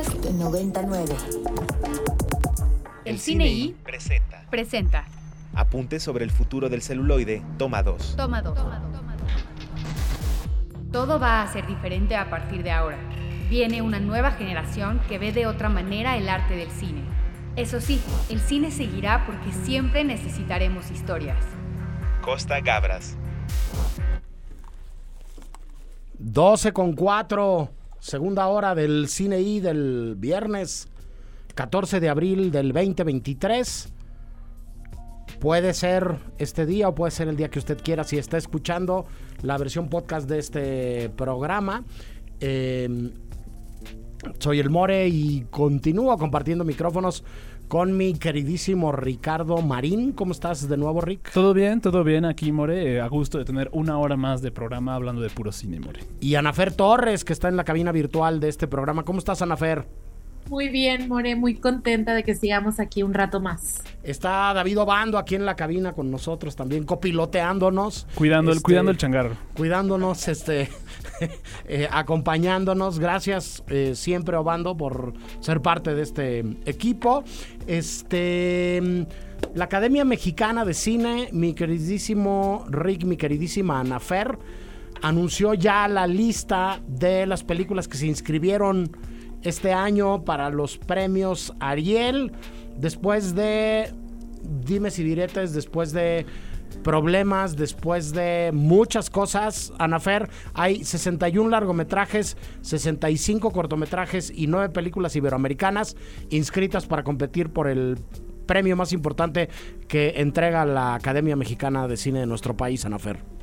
Podcast 99. El Cine I presenta presenta Apuntes sobre el futuro del celuloide, toma 2. Toma 2. Todo va a ser diferente a partir de ahora. Viene una nueva generación que ve de otra manera el arte del cine. Eso sí, el cine seguirá porque siempre necesitaremos historias. Costa Gabras. 12 con 4, segunda hora del Cine I del viernes 14 de abril del 2023. Puede ser este día o puede ser el día que usted quiera si está escuchando la versión podcast de este programa. Eh, soy el More y continúo compartiendo micrófonos con mi queridísimo Ricardo Marín. ¿Cómo estás de nuevo, Rick? Todo bien, todo bien aquí, More. Eh, a gusto de tener una hora más de programa hablando de puro cine, More. Y Anafer Torres, que está en la cabina virtual de este programa. ¿Cómo estás, Anafer? Muy bien, More, muy contenta de que sigamos aquí un rato más. Está David Obando aquí en la cabina con nosotros también, copiloteándonos. Cuidando, el, Este, cuidando el changarro. Cuidándonos, este, eh, acompañándonos. Gracias eh, siempre, Obando, por ser parte de este equipo. Este. La Academia Mexicana de Cine, mi queridísimo Rick, mi queridísima Anafer, anunció ya la lista de las películas que se inscribieron este año para los premios Ariel. Después de dimes y diretes, después de problemas, después de muchas cosas, Anafer, hay 61 largometrajes, 65 cortometrajes y 9 películas iberoamericanas inscritas para competir por el premio más importante que entrega la Academia Mexicana de Cine de nuestro país, Anafer.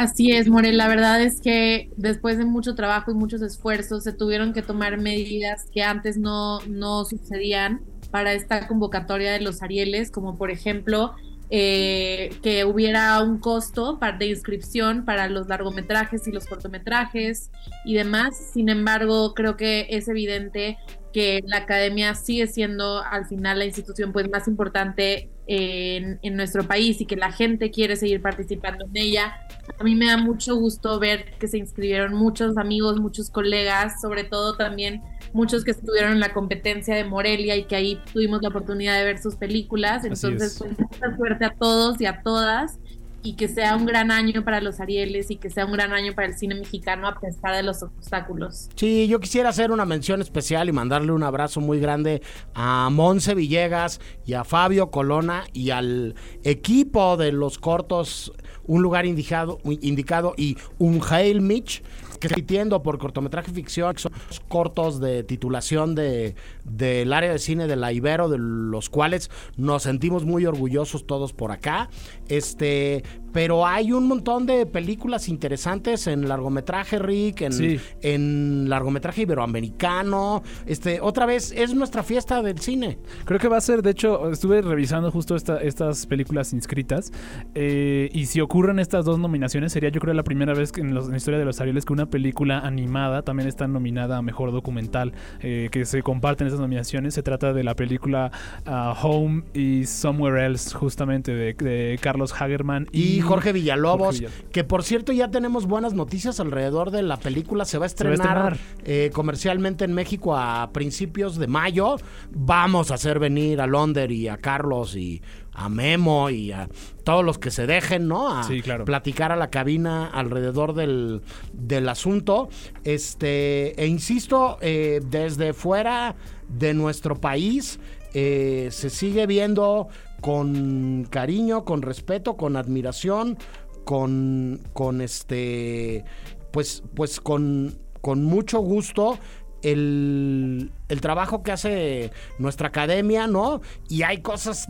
Así es, More. La verdad es que después de mucho trabajo y muchos esfuerzos se tuvieron que tomar medidas que antes no, no sucedían para esta convocatoria de los Arieles, como por ejemplo eh, que hubiera un costo de inscripción para los largometrajes y los cortometrajes y demás. Sin embargo, creo que es evidente que la academia sigue siendo al final la institución pues más importante en, en, nuestro país y que la gente quiere seguir participando en ella. A mí me da mucho gusto ver que se inscribieron muchos amigos, muchos colegas, sobre todo también muchos que estuvieron en la competencia de Morelia y que ahí tuvimos la oportunidad de ver sus películas. Entonces, pues, mucha suerte a todos y a todas y que sea un gran año para los Arieles y que sea un gran año para el cine mexicano a pesar de los obstáculos. Sí, yo quisiera hacer una mención especial y mandarle un abrazo muy grande a Monse Villegas y a Fabio Colona y al equipo de los cortos Un lugar indicado, indicado y Un Hail Mitch que repitiendo por cortometraje ficción, que son cortos de titulación de del área de cine de la Ibero, de los cuales nos sentimos muy orgullosos todos por acá. Este, pero hay un montón de películas interesantes en largometraje, Rick, en, Sí. en largometraje iberoamericano. Este, otra vez, es nuestra fiesta del cine. Creo que va a ser, de hecho, estuve revisando justo esta- estas películas inscritas eh, y si ocurren estas dos nominaciones sería yo creo la primera vez que en, los- en la historia de los Arieles que una película animada también está nominada a Mejor Documental, eh, que se comparten estas nominaciones. Se trata de la película ah, Home y Somewhere Else, justamente de, de Carlos Hagerman Y Jorge Villalobos, Jorge Villalobos. que por cierto ya tenemos buenas noticias alrededor de la película. Se va a va estrenar. eh, comercialmente en México a principios de mayo. Vamos a hacer venir a Londer y a Carlos y a Memo y a todos los que se dejen, ¿no? A Sí, claro. platicar a la cabina alrededor del, del asunto. Este, e insisto, eh, desde fuera de nuestro país eh, se sigue viendo con cariño, con respeto, con admiración, con, con este, pues, pues con, con mucho gusto el, el trabajo que hace nuestra academia, ¿no? Y hay cosas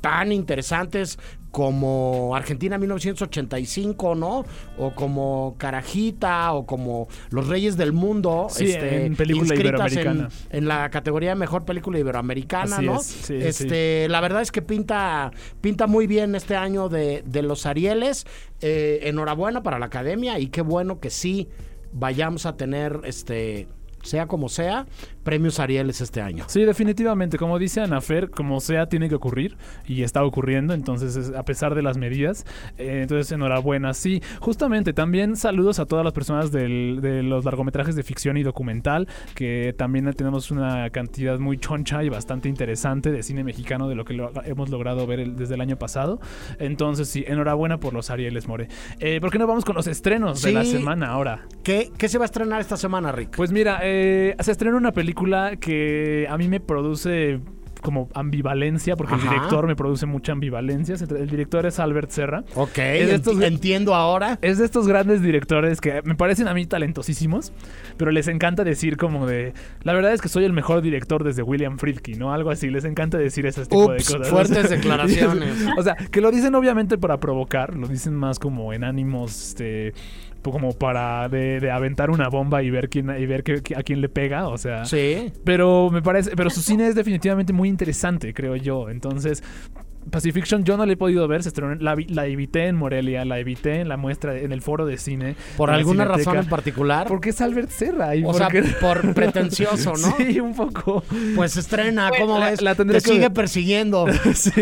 tan interesantes como Argentina 1985, ¿no? O como Carajita, o como Los Reyes del Mundo, Sí, en película en, iberoamericana. en la categoría de mejor película iberoamericana, Así ¿no? es, sí, este, la verdad es que pinta, pinta muy bien este año de, de los Arieles. Eh, enhorabuena para la academia y qué bueno que sí vayamos a tener este sea como sea, premios Arieles este año. Sí, definitivamente. Como dice Anafer, como sea, tiene que ocurrir y está ocurriendo. Entonces, es- a pesar de las medidas, eh, entonces enhorabuena. Sí, justamente también saludos a todas las personas del- de los largometrajes de ficción y documental, que también tenemos una cantidad muy choncha y bastante interesante de cine mexicano de lo que lo- hemos logrado ver el- desde el año pasado. Entonces, sí, enhorabuena por los Arieles, More. Eh, ¿Por qué no vamos con los estrenos de la Sí. semana ahora? ¿Qué, qué se va a estrenar esta semana, Rick? Pues mira, eh, se estrena una película que a mí me produce como ambivalencia, porque el director me produce mucha ambivalencia. El director es Albert Serra. ok, es de estos- enti- entiendo ahora. Es de estos grandes directores que me parecen a mí talentosísimos, pero les encanta decir como de... La verdad es que soy el mejor director desde William Friedkin, ¿no? Algo así, les encanta decir ese tipo de cosas. fuertes declaraciones. o sea, que lo dicen obviamente para provocar, lo dicen más como en ánimos, este... como para de, de aventar una bomba y ver quién y ver que- que- a quién le pega, o sea, Sí. pero me parece, pero su cine es definitivamente muy interesante, creo yo. Entonces, Pacifiction yo no la he podido ver, se estrenó en- la, la evité en Morelia, la evité en la muestra, en el foro de cine. ¿Por alguna razón en particular? Porque es Albert Serra. Y o sea, por pretencioso, ¿no? Sí, un poco. Pues estrena, Bueno, ¿cómo la- ves? la tendré Te que sigue persiguiendo. sí.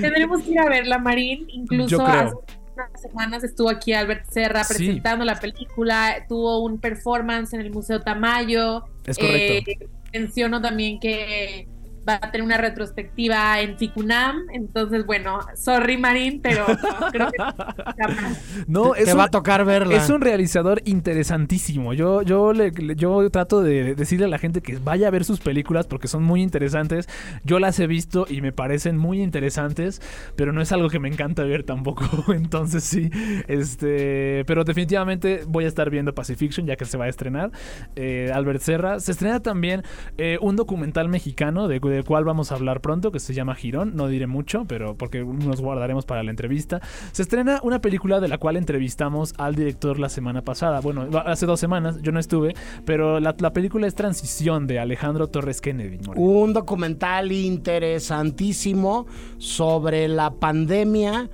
Tendremos que ir a verla, Marín. Incluso Yo creo. hace unas semanas estuvo aquí Albert Serra Sí. presentando la película. Tuvo un performance en el Museo Tamayo. Es correcto. Eh, menciono también que va a tener una retrospectiva en Ficunam. Entonces, bueno, sorry, Marín, pero no, creo que No, te es te un- va a tocar verla. Es un realizador interesantísimo. Yo, yo, le, le- yo trato de decirle a la gente que vaya a ver sus películas porque son muy interesantes. Yo las he visto y me parecen muy interesantes, pero no es algo que me encanta ver tampoco. Entonces sí, este, pero definitivamente voy a estar viendo Pacifiction ya que se va a estrenar. Eh, Albert Serra. Se estrena también eh, un documental mexicano de, del cual vamos a hablar pronto que se llama Girón. No diré mucho, pero porque nos guardaremos para la entrevista. Se estrena una película de la cual entrevistamos al director la semana pasada. Bueno, hace dos semanas, yo no estuve, pero la, la película es Transición de Alejandro Torres Kennedy. Un documental interesantísimo sobre la pandemia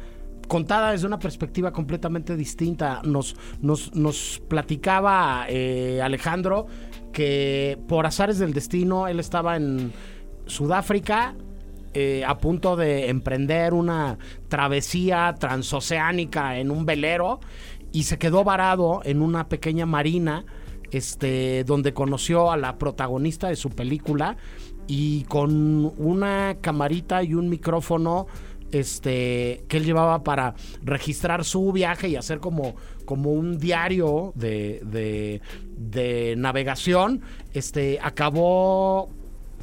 contada desde una perspectiva completamente distinta. Nos, nos, nos platicaba eh, Alejandro que por azares del destino él estaba en Sudáfrica eh, a punto de emprender una travesía transoceánica en un velero y se quedó varado en una pequeña marina este, donde conoció a la protagonista de su película y con una camarita y un micrófono este, que él llevaba para registrar su viaje y hacer como, como un diario de, de, de navegación, este, acabó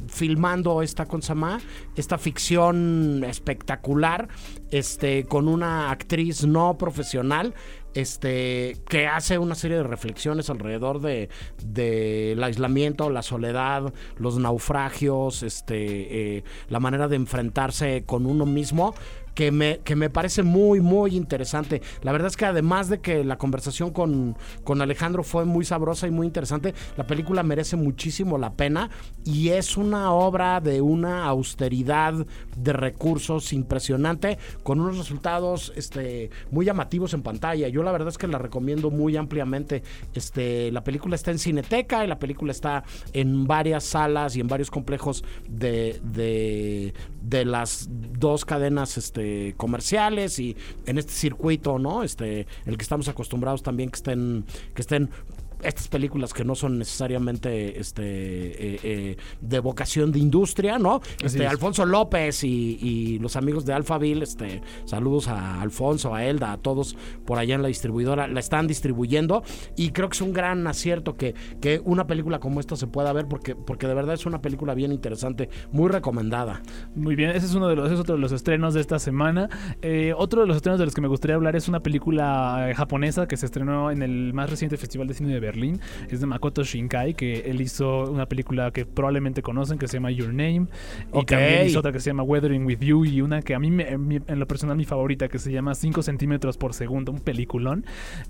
filmando esta consama, esta ficción espectacular, este, con una actriz no profesional, este, que hace una serie de reflexiones alrededor de del aislamiento, la soledad, los naufragios, este, eh, la manera de enfrentarse con uno mismo. Que me, que me parece muy, muy interesante. La verdad es que además de que la conversación con, con Alejandro fue muy sabrosa y muy interesante, la película merece muchísimo la pena y es una obra de una austeridad de recursos impresionante con unos resultados este, muy llamativos en pantalla. Yo la verdad es que la recomiendo muy ampliamente. Este, la película está en Cineteca y la película está en varias salas y en varios complejos de, de, de las dos cadenas este, comerciales y en este circuito, ¿no? Este, el que estamos acostumbrados también que estén, que estén estas películas que no son necesariamente este eh, eh, de vocación de industria, ¿no? Este, es. Alfonso López y, y los amigos de Alphaville, este, saludos a Alfonso, a Elda, a todos por allá en la distribuidora, la están distribuyendo y creo que es un gran acierto que, que una película como esta se pueda ver porque, porque de verdad es una película bien interesante, muy recomendada. Muy bien, ese es uno de los, ese es otro de los estrenos de esta semana. Eh, otro de los estrenos de los que me gustaría hablar es una película japonesa que se estrenó en el más reciente Festival de Cine de Berlín. Es de Makoto Shinkai, que él hizo una película que probablemente conocen que se llama Your Name. Y también hizo otra que se llama Weathering with You y una que a mí, me- en lo personal, mi favorita, que se llama 5 centímetros por segundo, un peliculón.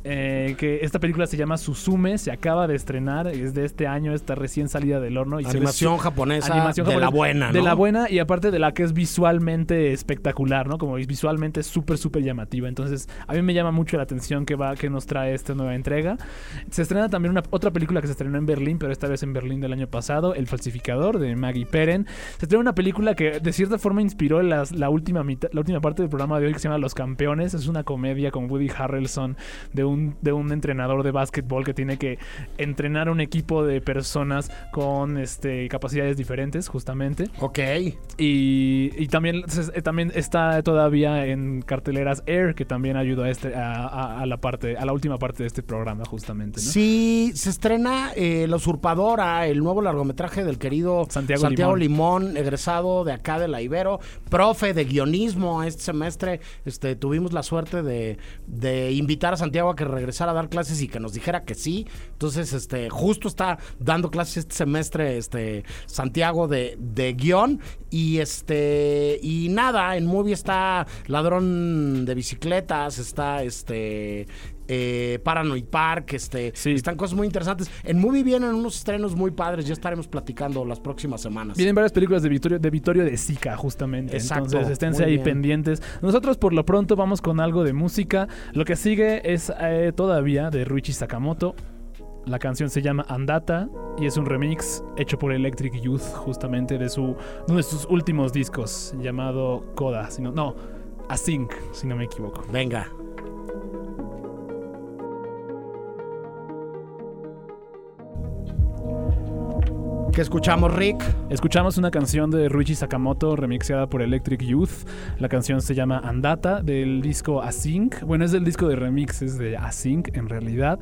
Eh, que esta película se llama Suzume, se acaba de estrenar, es de este año, está recién salida del horno. Y Animación japonesa animación de la buena, De ¿no? la buena y aparte de la que es visualmente espectacular, ¿no? Como es visualmente súper, súper llamativa. Entonces, a mí me llama mucho la atención que va, que nos trae esta nueva entrega. Se estrena también una, otra película que se estrenó en Berlín, pero esta vez en Berlín del año pasado, El falsificador de Maggie Perren. Se estrena una película que de cierta forma inspiró las- la, última mitad, la última parte del programa de hoy que se llama Los Campeones. Es una comedia con Woody Harrelson de un, de un entrenador de básquetbol que tiene que entrenar un equipo de personas con este, capacidades diferentes, justamente. Ok. Y, y también, se- eh, también está todavía en carteleras Air, que también ayudó a, este, a, a- a la parte, a la última parte de este programa, justamente. ¿no? Sí, se estrena eh, La Usurpadora, el nuevo largometraje del querido Santiago Limón. egresado de acá de la Ibero, profe de guionismo este semestre. Este, tuvimos la suerte de, de invitar a Santiago a que regresara a dar clases y que nos dijera que sí. Entonces, este, justo está dando clases este semestre, este, Santiago de, de guion. Y este, y nada, en movie está Ladrón de Bicicletas, está este eh, Paranoid Park, este, Sí. están cosas muy interesantes. En Movie vienen unos estrenos muy padres, ya estaremos platicando las próximas semanas. Vienen varias películas de Vittorio de, Vittorio de Sica, justamente. Exacto, Entonces, esténse ahí bien. pendientes. Nosotros, por lo pronto, vamos con algo de música. Lo que sigue es eh, todavía de Ruichi Sakamoto. La canción se llama Andata y es un remix hecho por Electric Youth, justamente de su uno de sus últimos discos llamado Coda. Si no, no, Async, si no me equivoco. Venga. ¿Qué escuchamos, Rick? Escuchamos una canción de Ruichi Sakamoto remixeada por Electric Youth. La canción se llama Andata del disco Async. Bueno, es del disco de remixes de Async en realidad.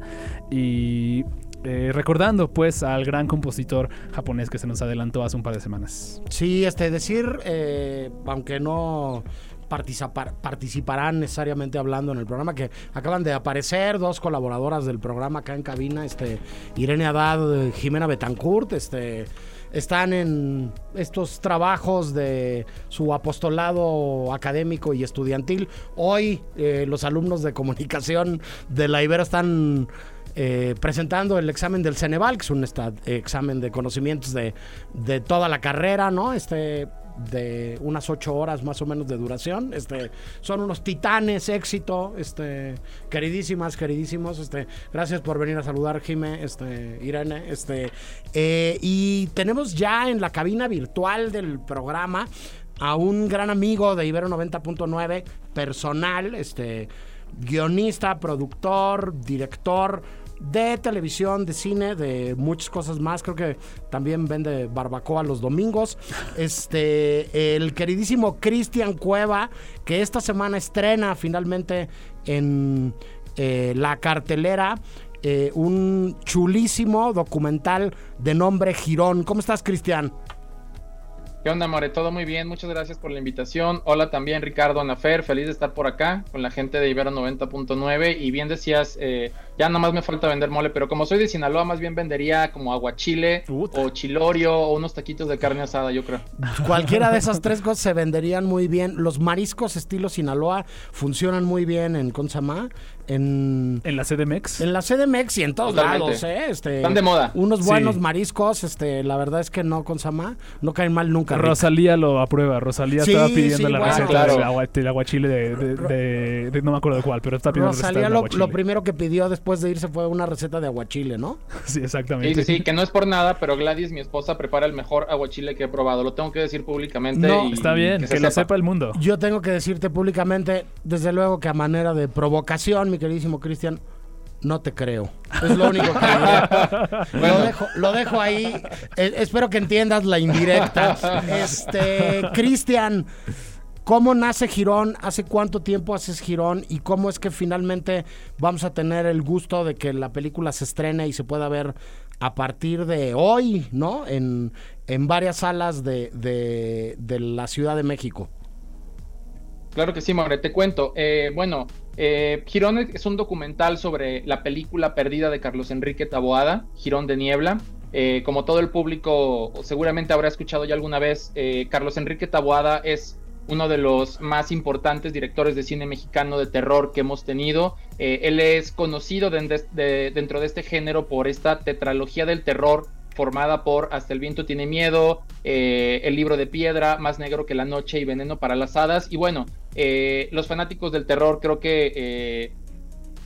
Y eh, recordando pues al gran compositor japonés que se nos adelantó hace un par de semanas. Sí, este, decir, eh, aunque no participar- participarán necesariamente hablando en el programa, que acaban de aparecer dos colaboradoras del programa acá en cabina, este, Irene Haddad, eh, Jimena Betancourt, este, están en estos trabajos de su apostolado académico y estudiantil. Hoy eh, los alumnos de comunicación de la Ibero están eh, presentando el examen del Ceneval, que es un examen de conocimientos de, de toda la carrera, ¿no? Este de unas ocho horas más o menos de duración. Este, son unos titanes, éxito, este, queridísimas, queridísimos, este, gracias por venir a saludar, Jime, este, Irene, este, eh, y tenemos ya en la cabina virtual del programa a un gran amigo de Ibero 90.9, personal, este, guionista, productor, director de televisión, de cine, de muchas cosas más. Creo que también vende barbacoa los domingos. Este, el queridísimo Cristian Cueva, que esta semana estrena finalmente en eh, la cartelera. eh, un chulísimo documental de nombre Girón. ¿Cómo estás, Cristian? ¿Qué onda, More? Todo muy bien, muchas gracias por la invitación. Hola también, Ricardo Anafer, feliz de estar por acá con la gente de Ibero 90.9. Y bien decías, eh, ya nomás me falta vender mole, pero como soy de Sinaloa, más bien vendería como aguachile Puta. o chilorio o unos taquitos de carne asada, yo creo. Cualquiera de esas tres cosas se venderían muy bien. Los mariscos estilo Sinaloa funcionan muy bien en Consamá, en, En la CDMX. en la CDMX y en todos Totalmente. lados, ¿eh? Este, Están de moda. Unos Sí. buenos mariscos, este, la verdad es que no Consamá, no caen mal nunca. Rosalía lo aprueba. Rosalía Sí, estaba pidiendo sí, la bueno. receta Claro. del, agua- del aguachile de, de- de- de- No me acuerdo de cuál, pero está pidiendo la receta Rosalía del lo, aguachile. lo primero que pidió después de irse fue una receta de aguachile, ¿no? Sí, exactamente. sí, sí, que no es por nada, pero Gladys, mi esposa, prepara el mejor aguachile que he probado. Lo tengo que decir públicamente. No, y Está bien, que, se lo sepa el mundo. Yo tengo que decirte públicamente, desde luego que a manera de provocación, mi queridísimo Cristian, no te creo. Es lo único que lo, dejo, lo dejo ahí. Eh, espero que entiendas la indirecta. Este, Cristian, ¿cómo nace Girón? ¿Hace cuánto tiempo haces Girón? ¿Y cómo es que finalmente vamos a tener el gusto de que la película se estrene y se pueda ver a partir de hoy, ¿no? En, en varias salas de, de- la Ciudad de México. Claro que sí, More, te cuento. Eh, bueno, eh, Girón es un documental sobre la película perdida de Carlos Enrique Taboada, Girón de Niebla. Eh, como todo el público seguramente habrá escuchado ya alguna vez, eh, Carlos Enrique Taboada es uno de los más importantes directores de cine mexicano de terror que hemos tenido. Eh, él es conocido den- de- dentro de este género por esta tetralogía del terror formada por Hasta el viento tiene miedo, eh, El libro de piedra, Más negro que la noche y Veneno para las hadas. Y bueno, eh, los fanáticos del terror creo que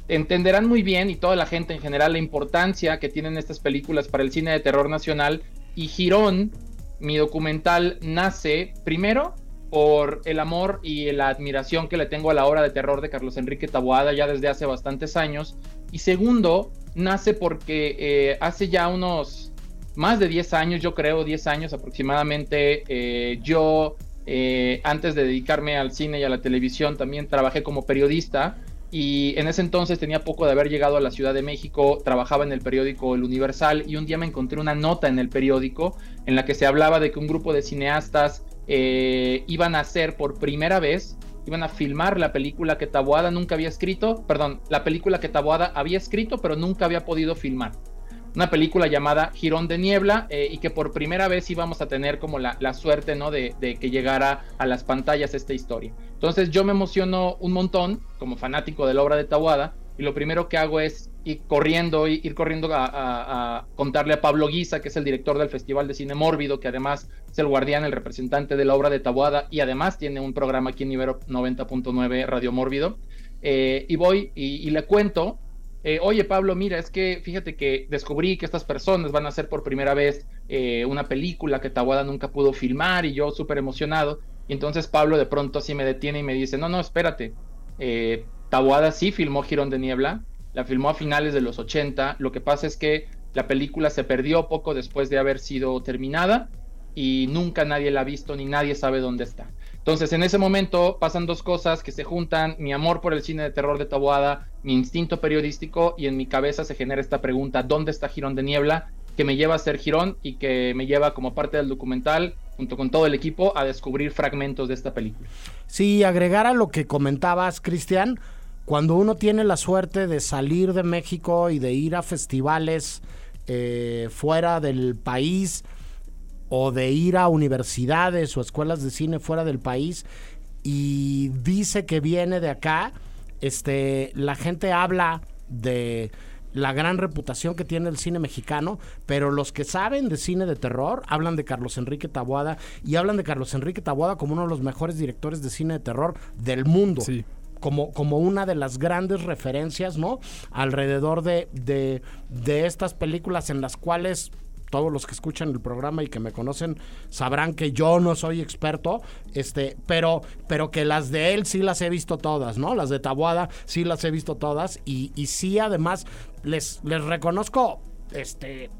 entenderán muy bien y toda la gente en general la importancia que tienen estas películas para el cine de terror nacional y Girón, mi documental, nace primero por el amor y la admiración que le tengo a la obra de terror de Carlos Enrique Taboada ya desde hace bastantes años. Y segundo, nace porque eh, hace ya unos más de 10 años, yo creo, 10 años aproximadamente, eh, yo eh, antes de dedicarme al cine y a la televisión también trabajé como periodista y en ese entonces tenía poco de haber llegado a la Ciudad de México, trabajaba en el periódico El Universal y un día me encontré una nota en el periódico en la que se hablaba de que un grupo de cineastas eh, iban a hacer por primera vez, iban a filmar la película que Taboada nunca había escrito, perdón, la película que Taboada había escrito pero nunca había podido filmar una película llamada Girón de Niebla eh, y que por primera vez íbamos a tener como la, suerte ¿no? De, que llegara a las pantallas esta historia. Entonces yo me emociono un montón como fanático de la obra de Tawada y lo primero que hago es ir corriendo, ir corriendo a, contarle a Pablo Guisa, que es el director del Festival de Cine Mórbido, que además es el guardián, el representante de la obra de Tawada y además tiene un programa aquí en Ibero 90.9 Radio Mórbido. Eh, y voy y le cuento eh, oye Pablo, mira, es que fíjate que descubrí que estas personas van a hacer por primera vez eh, una película que Tawada nunca pudo filmar y yo súper emocionado. Y entonces Pablo de pronto así me detiene y me dice, no, no, espérate, Tawada sí filmó Girón de Niebla, la filmó a finales de los 80, lo que pasa es que la película se perdió poco después de haber sido terminada y nunca nadie la ha visto ni nadie sabe dónde está. Entonces, en ese momento pasan dos cosas que se juntan, mi amor por el cine de terror de Taboada, mi instinto periodístico y en mi cabeza se genera esta pregunta, ¿dónde está Girón de Niebla? que me lleva a ser Girón y que me lleva como parte del documental, junto con todo el equipo, a descubrir fragmentos de esta película. Sí, agregar a lo que comentabas, Cristian, cuando uno tiene la suerte de salir de México y de ir a festivales eh, fuera del país, o de ir a universidades o escuelas de cine fuera del país y dice que viene de acá, este, la gente habla de la gran reputación que tiene el cine mexicano, pero los que saben de cine de terror hablan de Carlos Enrique Taboada y hablan de Carlos Enrique Taboada como uno de los mejores directores de cine de terror del mundo. Como, como, una de las grandes referencias, ¿no? Alrededor de, de, de estas películas en las cuales todos los que escuchan el programa y que me conocen sabrán que yo no soy experto, este, pero, pero que las de él sí las he visto todas, ¿no? Las de Tabuada sí las he visto todas y, y sí además les, les reconozco este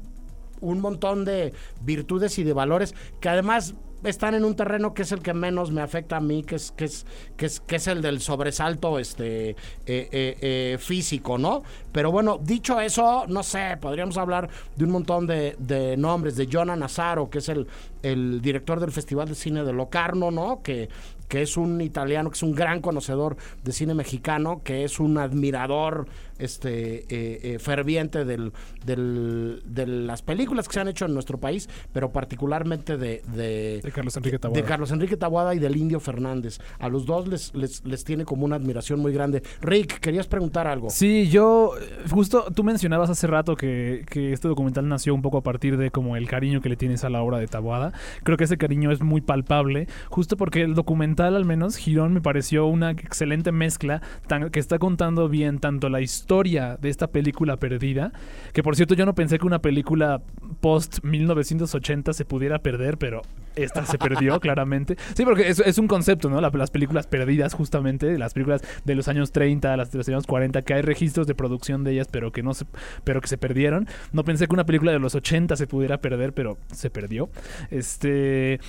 un montón de virtudes y de valores que además están en un terreno que es el que menos me afecta a mí, que es, que es, que es, que es el del sobresalto este, eh, eh, eh, físico, ¿no? Pero bueno, dicho eso, no sé, podríamos hablar de un montón de, de nombres, de Jonah Nazaro, que es el, el director del Festival de Cine de Locarno, ¿no? Que, que es un italiano, que es un gran conocedor de cine mexicano, que es un admirador este eh, eh, ferviente del, de las películas que se han hecho en nuestro país, pero particularmente de, de, Carlos Enrique Taboada. De Carlos Enrique Taboada y del Indio Fernández. A los dos les, les, les tiene como una admiración muy grande. Rick, querías preguntar algo. Sí, yo, justo tú mencionabas hace rato que, que este documental nació un poco a partir de como el cariño que le tienes a la obra de Taboada. Creo que ese cariño es muy palpable, justo porque el documental, al menos, Girón me pareció una excelente mezcla tan, que está contando bien tanto la historia de esta película perdida, que por cierto yo no pensé que una película post 1980 se pudiera perder, pero esta se perdió claramente. Sí, porque es, un concepto, ¿no? las películas perdidas, justamente, las películas de los años 30, las de los años 40, que hay registros de producción de ellas, pero que no se, pero que se perdieron. No pensé que una película de los 80 se pudiera perder, pero se perdió. Este,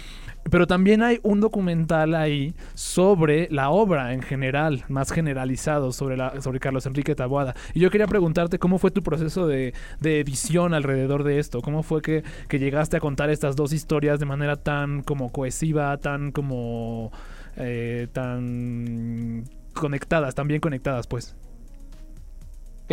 pero también hay un documental ahí sobre la obra en general, más generalizado sobre, la, sobre Carlos Enrique Taboada. Y yo quería preguntarte cómo fue tu proceso de, edición alrededor de esto. ¿Cómo fue que, llegaste a contar estas dos historias de manera tan como cohesiva, tan como... Eh, tan conectadas, tan bien conectadas, pues.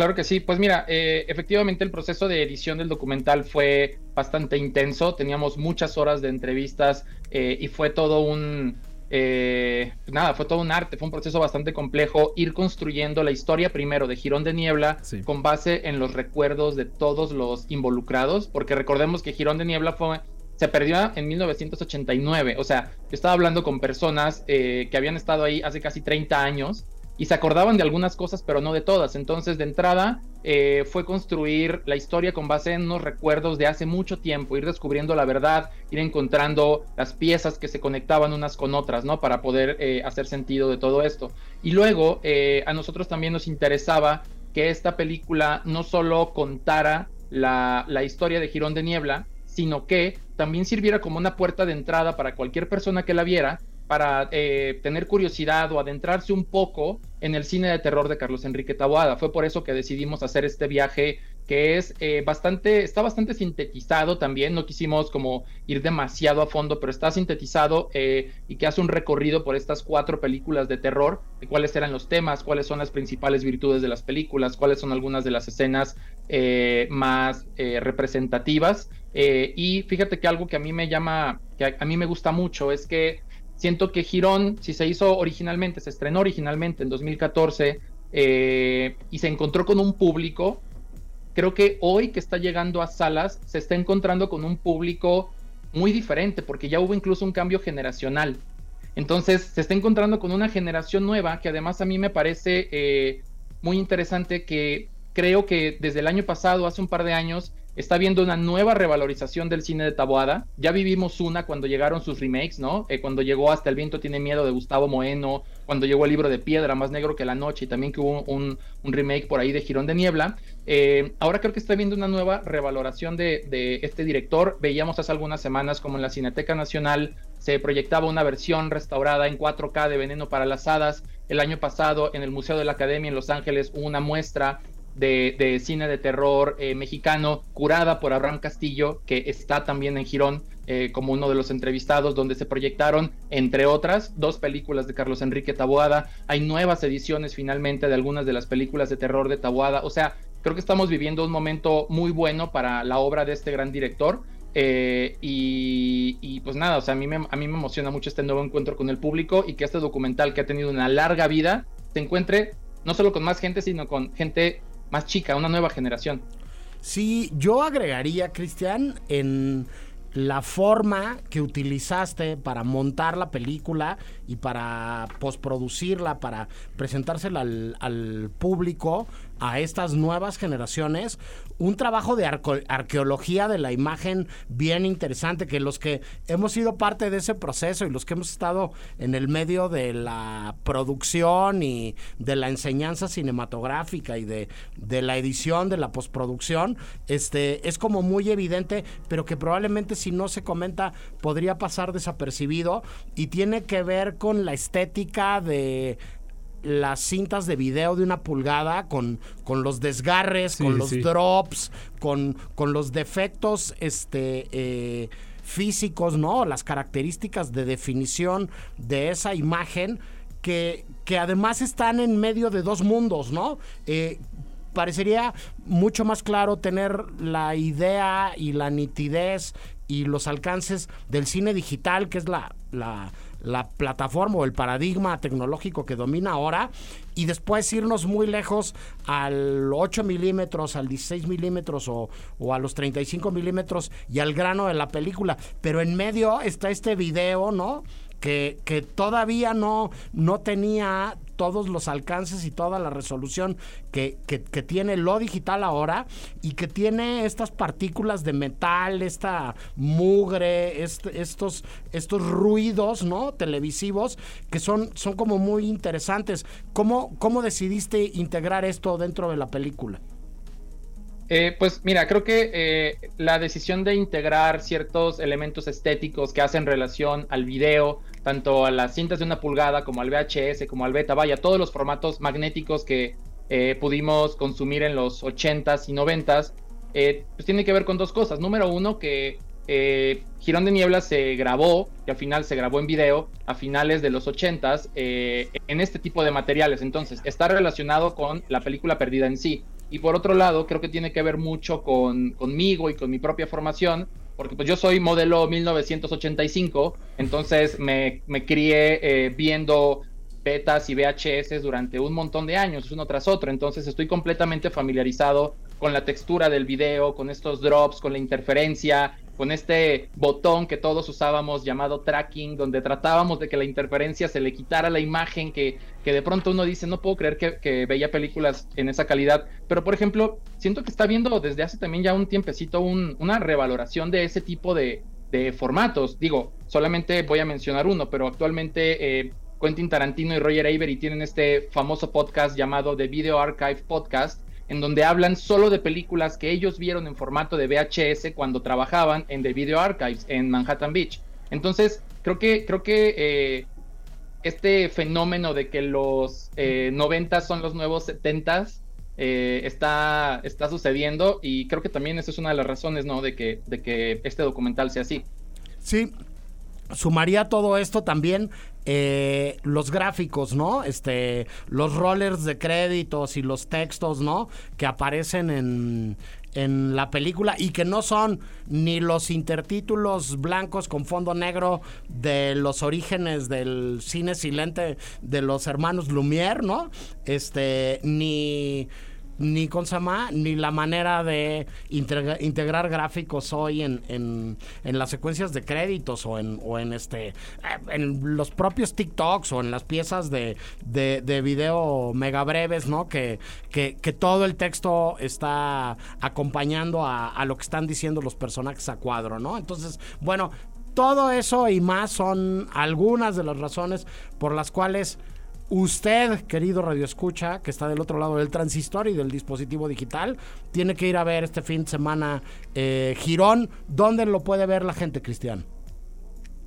Claro que sí, pues mira, eh, efectivamente el proceso de edición del documental fue bastante intenso, teníamos muchas horas de entrevistas eh, y fue todo un, eh, nada, fue todo un arte, fue un proceso bastante complejo ir construyendo la historia primero de Girón de Niebla con base en los recuerdos de todos los involucrados, porque recordemos que Girón de Niebla fue, se perdió en 1989, o sea, yo estaba hablando con personas que habían estado ahí hace casi 30 años y se acordaban de algunas cosas, pero no de todas. Entonces, de entrada, eh, fue construir la historia con base en unos recuerdos de hace mucho tiempo, ir descubriendo la verdad, ir encontrando las piezas que se conectaban unas con otras, ¿no? Para poder eh, hacer sentido de todo esto. Y luego, eh, a nosotros también nos interesaba que esta película no solo contara la, la historia de Girón de Niebla, sino que también sirviera como una puerta de entrada para cualquier persona que la viera para eh, tener curiosidad o adentrarse un poco en el cine de terror de Carlos Enrique Taboada. Fue por eso que decidimos hacer este viaje que es eh, bastante, está bastante sintetizado también, no quisimos como ir demasiado a fondo, pero está sintetizado eh, y que hace un recorrido por estas cuatro películas de terror, de cuáles eran los temas, cuáles son las principales virtudes de las películas, cuáles son algunas de las escenas más representativas. y fíjate que algo que a mí me llama, que a mí me gusta mucho es que Siento que Girón, si se hizo originalmente, se estrenó originalmente en 2014 eh, y se encontró con un público, creo que hoy que está llegando a salas, se está encontrando con un público muy diferente, porque ya hubo incluso un cambio generacional. Entonces, se está encontrando con una generación nueva que además a mí me parece eh, muy interesante que creo que desde el año pasado, hace un par de años, está viendo una nueva revalorización del cine de Taboada. Ya vivimos una cuando llegaron sus remakes, ¿no? Eh, cuando llegó Hasta el viento tiene miedo de Gustavo Moeno, cuando llegó el libro de piedra, Más negro que la noche, y también que hubo un, remake por ahí de Girón de Niebla. Eh, ahora creo que está viendo una nueva revaloración de, de, este director. Veíamos hace algunas semanas como en la Cineteca Nacional se proyectaba una versión restaurada en 4K de Veneno para las Hadas. El año pasado en el Museo de la Academia en Los Ángeles hubo una muestra de, cine de terror eh, mexicano, curada por Abraham Castillo, que está también en Girón eh, como uno de los entrevistados, donde se proyectaron, entre otras, dos películas de Carlos Enrique Taboada. Hay nuevas ediciones finalmente de algunas de las películas de terror de Taboada. O sea, creo que estamos viviendo un momento muy bueno para la obra de este gran director. Eh, y, pues nada, o sea, a mí, me, a mí me emociona mucho este nuevo encuentro con el público y que este documental que ha tenido una larga vida se encuentre no solo con más gente, sino con gente más chica, una nueva generación. Sí, yo agregaría, Cristian, en la forma que utilizaste para montar la película y para postproducirla, para presentársela al, al público, a estas nuevas generaciones un trabajo de arqueología de la imagen bien interesante, que los que hemos sido parte de ese proceso y los que hemos estado en el medio de la producción y de la enseñanza cinematográfica y de, de la edición, de la postproducción, este, es como muy evidente, pero que probablemente si no se comenta podría pasar desapercibido y tiene que ver con la estética de las cintas de video de una pulgada con, con los desgarres, con los drops, con, con, los defectos este, eh, físicos, ¿no? Las características de definición de esa imagen que, que además están en medio de dos mundos, ¿no? Eh, parecería mucho más claro tener la idea y la nitidez y los alcances del cine digital, que es la, la la plataforma o el paradigma tecnológico que domina ahora y después irnos muy lejos al 8 milímetros, al 16 milímetros o, o, a los 35 milímetros y al grano de la película. Pero en medio está este video, ¿no? Que, que todavía no, no tenía todos los alcances y toda la resolución que, tiene lo digital ahora y que tiene estas partículas de metal, esta mugre, estos, estos ruidos ¿no? televisivos que son, son como muy interesantes. ¿Cómo, ¿Cómo decidiste integrar esto dentro de la película? Eh, pues mira, creo que eh, la decisión de integrar ciertos elementos estéticos que hacen relación al video, tanto a las cintas de una pulgada como al VHS, como al beta, vaya, todos los formatos magnéticos que eh, pudimos consumir en los 80s y 90s, pues tiene que ver con dos cosas. Número uno, que Girón de Niebla se grabó, que al final se grabó en video, a finales de los 80s, en este tipo de materiales. Entonces, está relacionado con la película perdida en sí. Y por otro lado, creo que tiene que ver mucho con, conmigo y con mi propia formación, porque pues yo soy modelo 1985, entonces me, me crié eh, viendo betas y VHS durante un montón de años, uno tras otro, entonces estoy completamente familiarizado con la textura del video, con estos drops, con la interferencia, con este botón que todos usábamos llamado tracking, donde tratábamos de que la interferencia se le quitara la imagen, que, que de pronto uno dice, no puedo creer que, veía películas en esa calidad. Pero, por ejemplo, siento que está viendo desde hace también ya un tiempecito una revaloración de ese tipo de, formatos. Digo, solamente voy a mencionar uno, pero actualmente eh, Quentin Tarantino y Roger Avery tienen este famoso podcast llamado The Video Archive Podcast, en donde hablan solo de películas que ellos vieron en formato de VHS cuando trabajaban en The Video Archives en Manhattan Beach. Entonces, creo que, creo que eh, este fenómeno de que los eh, 90 son los nuevos 70 eh, está, está sucediendo y creo que también esa es una de las razones ¿no? de, que, de que este documental sea así. Sí, sumaría todo esto también eh, los gráficos, ¿no? Este, los rollers de créditos y los textos, ¿no? Que aparecen en, en la película y que no son ni los intertítulos blancos con fondo negro de los orígenes del cine silente de los hermanos Lumière, ¿no? Este, ni ni con Sama, ni la manera de integrar gráficos hoy en, en, las secuencias de créditos o en, o en este eh, en los propios TikToks o en las piezas de, de, video mega breves, ¿no? Que, que, todo el texto está acompañando a, a lo que están diciendo los personajes a cuadro, ¿no? Entonces, bueno, todo eso y más son algunas de las razones por las cuales Usted, querido Radio Escucha, que está del otro lado del transistor y del dispositivo digital, tiene que ir a ver este fin de semana eh, Girón. ¿Dónde lo puede ver la gente, Cristian?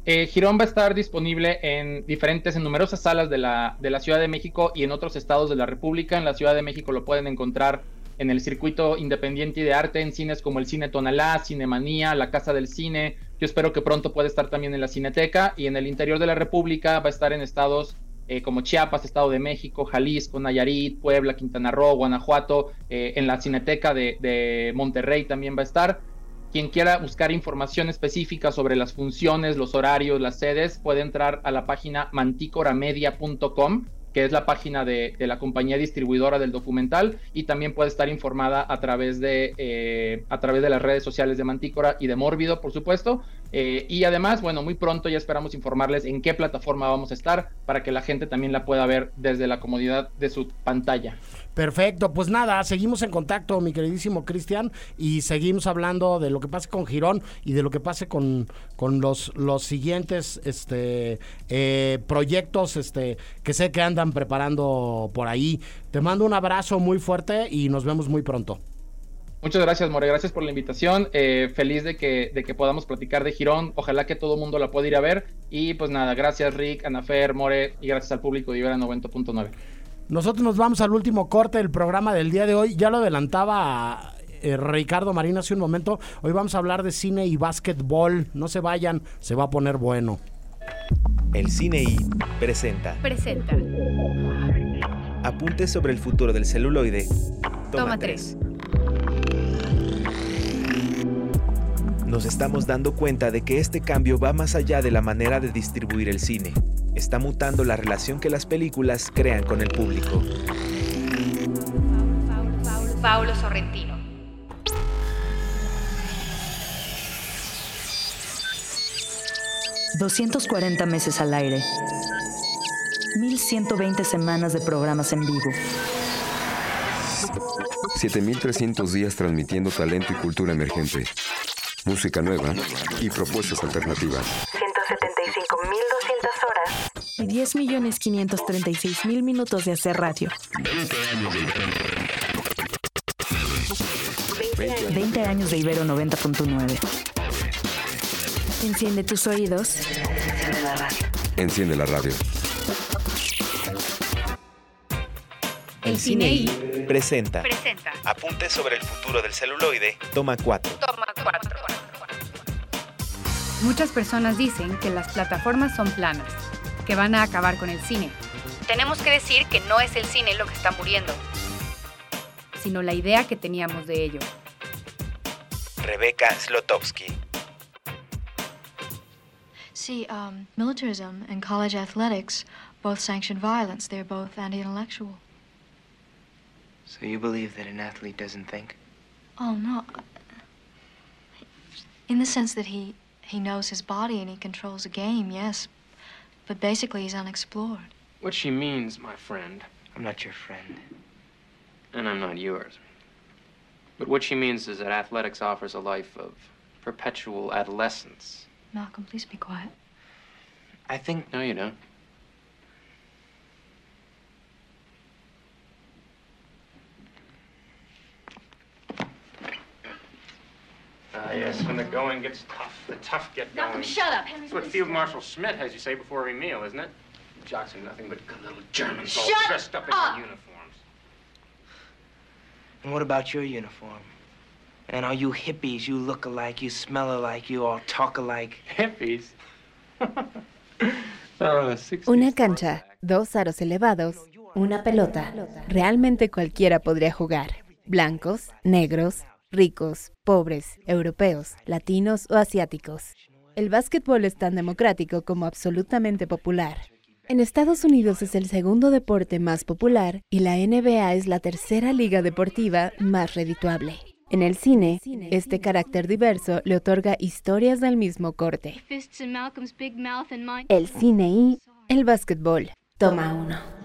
Eh, Girón va a estar disponible en diferentes, en numerosas salas de la, de la Ciudad de México y en otros estados de la República. En la Ciudad de México lo pueden encontrar en el circuito independiente de arte, en cines como el Cine Tonalá, Cinemanía, la Casa del Cine. Yo espero que pronto pueda estar también en la Cineteca y en el interior de la República va a estar en estados eh, como Chiapas, Estado de México, Jalisco, Nayarit, Puebla, Quintana Roo, Guanajuato, eh, en la Cineteca de, Monterrey también va a estar. Quien quiera buscar información específica sobre las funciones, los horarios, las sedes, puede entrar a la página manticoramedia.com que es la página de, la compañía distribuidora del documental y también puede estar informada a través de eh, a través de las redes sociales de Mantícora y de Mórbido, por supuesto. Eh, y además, bueno, muy pronto ya esperamos informarles en qué plataforma vamos a estar para que la gente también la pueda ver desde la comodidad de su pantalla. Perfecto, pues nada, seguimos en contacto, mi queridísimo Cristian, y seguimos hablando de lo que pase con Girón y de lo que pase con, con los, los siguientes este, eh, proyectos este, que sé que andan preparando por ahí. Te mando un abrazo muy fuerte y nos vemos muy pronto. Muchas gracias, More. Gracias por la invitación. Eh, feliz de que, de que podamos platicar de Girón. Ojalá que todo el mundo la pueda ir a ver. Y pues nada, gracias, Rick, Anafer, More, y gracias al público de Ibera 90.9. Nosotros nos vamos al último corte del programa del día de hoy. Ya lo adelantaba eh, Ricardo Marín hace un momento. Hoy vamos a hablar de cine y básquetbol. No se vayan, se va a poner bueno. El Cine I presenta. Presenta. Apuntes sobre el futuro del celuloide. Toma, tres. nos estamos dando cuenta de que este cambio va más allá de la manera de distribuir el cine. Está mutando la relación que las películas crean con el público. Paulo Sorrentino. ...240 meses al aire... ...1120 semanas de programas en vivo... 7.300 días transmitiendo talento y cultura emergente música nueva y propuestas alternativas. 175.200 horas y 10.536.000 minutos de hacer radio. 20 años de Ibero 90.9. Enciende tus oídos. Enciende la radio. Enciende la radio. El cine presenta. Presenta. Apuntes sobre el futuro del celuloide. Toma 4. Toma 4. Muchas personas dicen que las plataformas son planas, que van a acabar con el cine. Tenemos que decir que no es el cine lo que está muriendo, sino la idea que teníamos de ello. Rebecca Slotowski. See, um, militarism and college athletics both sanction violence. They're both anti-intellectual. So you believe that an athlete doesn't think? Oh, no. In the sense that he, he knows his body and he controls the game, yes. But basically, he's unexplored. What she means, my friend, I'm not your friend. And I'm not yours. But what she means is that athletics offers a life of perpetual adolescence. Malcolm, please be quiet. I think. No, you don't. Ah, yes, when the going gets tough, the tough get going. Malcolm, shut up. Henry, That's what. Field Marshal Schmidt has you say before every meal, isn't it? Jocks are nothing but good little Germans all dressed up in up. their uniforms. And what about your uniform? And all you hippies, you look alike, you smell alike, you all talk alike. Hippies? oh, the 60s. Una cancha, dos aros elevados, una pelota. Realmente cualquiera podría jugar. Blancos, negros, ricos, pobres, europeos, latinos o asiáticos. El básquetbol es tan democrático como absolutamente popular. En Estados Unidos es el segundo deporte más popular y la NBA es la tercera liga deportiva más redituable. En el cine, este carácter diverso le otorga historias del mismo corte. El cine y el básquetbol. Toma uno.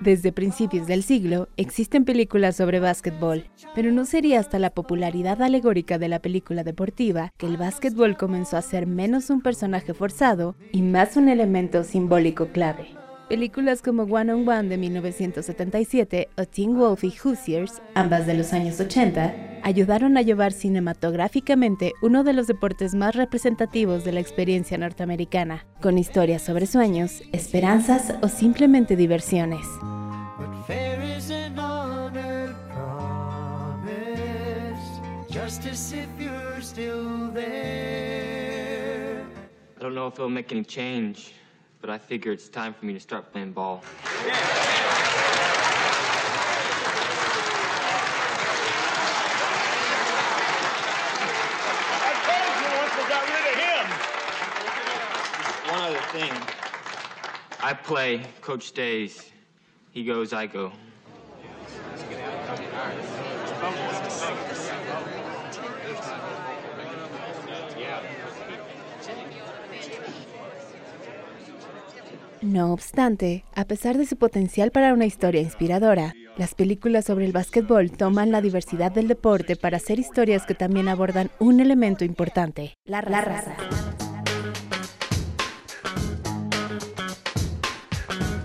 Desde principios del siglo existen películas sobre básquetbol, pero no sería hasta la popularidad alegórica de la película deportiva que el básquetbol comenzó a ser menos un personaje forzado y más un elemento simbólico clave. Películas como One on One de 1977 o Teen Wolf y Hoosiers, ambas de los años 80, ayudaron a llevar cinematográficamente uno de los deportes más representativos de la experiencia norteamericana, con historias sobre sueños, esperanzas o simplemente diversiones. Fair is an honored promise, just as if you're still there. I don't know if it'll make any change, but I figure it's time for me to start playing ball. I told you once we got rid of him. One other thing. I play, coach stays. He goes, I go. No obstante, a pesar de su potencial para una historia inspiradora, las películas sobre el básquetbol toman la diversidad del deporte para hacer historias que también abordan un elemento importante, la raza.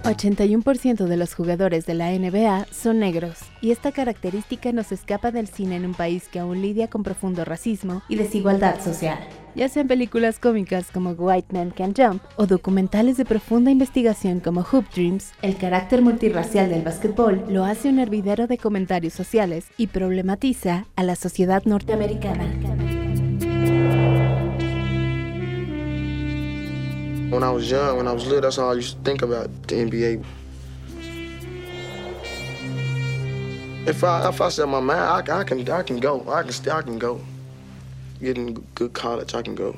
81% de los jugadores de la NBA son negros, y esta característica nos escapa del cine en un país que aún lidia con profundo racismo y desigualdad social. Ya sean películas cómicas como White Man Can Jump o documentales de profunda investigación como Hoop Dreams, el carácter multirracial del básquetbol lo hace un hervidero de comentarios sociales y problematiza a la sociedad norteamericana. When I was young, when I was little, that's all I used to think about the NBA. If I if I set my mind, I, I can I can go. I can I can go. Get in good college, I can go.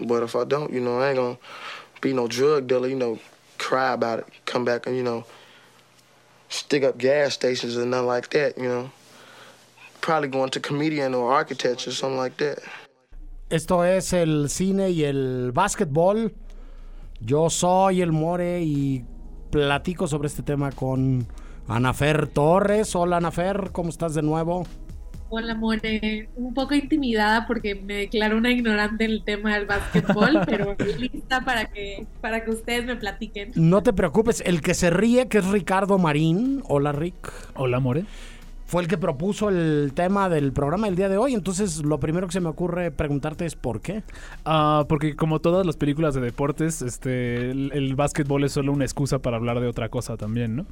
But if I don't, you know, I ain't gonna be no drug dealer. You know, cry about it, come back and you know, stick up gas stations and nothing like that. You know, probably going to comedian or architecture, or something like that. Esto es el cine y el básquetbol. Yo soy el More y platico sobre este tema con Anafer Torres. Hola Anafer, ¿cómo estás de nuevo? Hola, More. Un poco intimidada porque me declaro una ignorante en el tema del básquetbol, pero lista para que, para que ustedes me platiquen. No te preocupes, el que se ríe, que es Ricardo Marín. Hola Rick. Hola More. Fue el que propuso el tema del programa del día de hoy. Entonces, lo primero que se me ocurre preguntarte es ¿por qué? Ah, porque como todas las películas de deportes, este, el, básquetbol es solo una excusa para hablar de otra cosa también, ¿no?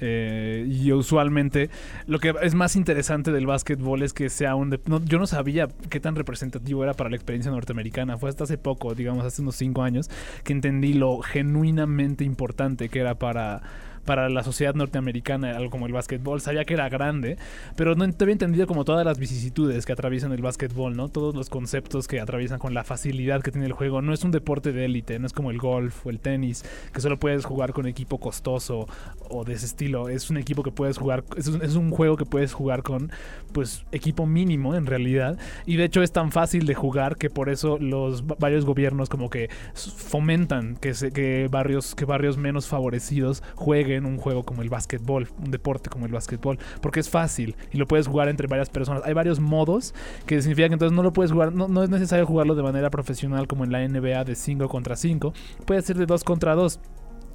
Eh, y usualmente lo que es más interesante del básquetbol es que sea un... yo no sabía qué tan representativo era para la experiencia norteamericana. Fue hasta hace poco, digamos, hace unos cinco años, que entendí lo genuinamente importante que era para para la sociedad norteamericana, algo como el básquetbol. Sabía que era grande, pero no había entendido como todas las vicisitudes que atraviesan el básquetbol, ¿no? Todos los conceptos que atraviesan con la facilidad que tiene el juego. No es un deporte de élite, no es como el golf o el tenis, que solo puedes jugar con equipo costoso o de ese estilo. Es un equipo que puedes jugar, es un, juego que puedes jugar con, pues, equipo mínimo en realidad. Y de hecho es tan fácil de jugar que por eso los va- varios gobiernos como que fomentan que, se- que, barrios, que barrios menos favorecidos jueguen un juego como el básquetbol, un deporte como el básquetbol, porque es fácil y lo puedes jugar entre varias personas. Hay varios modos que significa que entonces no lo puedes jugar, no, no es necesario jugarlo de manera profesional como en la NBA de 5 contra 5, puede ser de 2 contra 2.